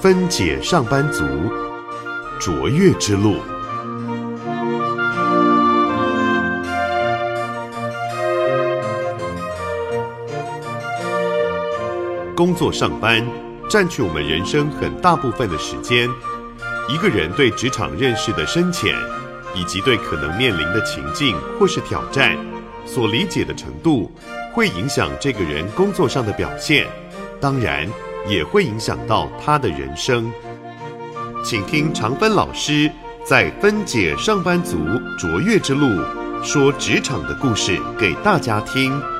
分解上班族卓越之路。工作上班占据我们人生很大部分的时间。一个人对职场认识的深浅，以及对可能面临的情境或是挑战所理解的程度，会影响这个人工作上的表现，当然也会影响到他的人生。请听常芬老师在分解上班族卓越之路说职场的故事给大家听。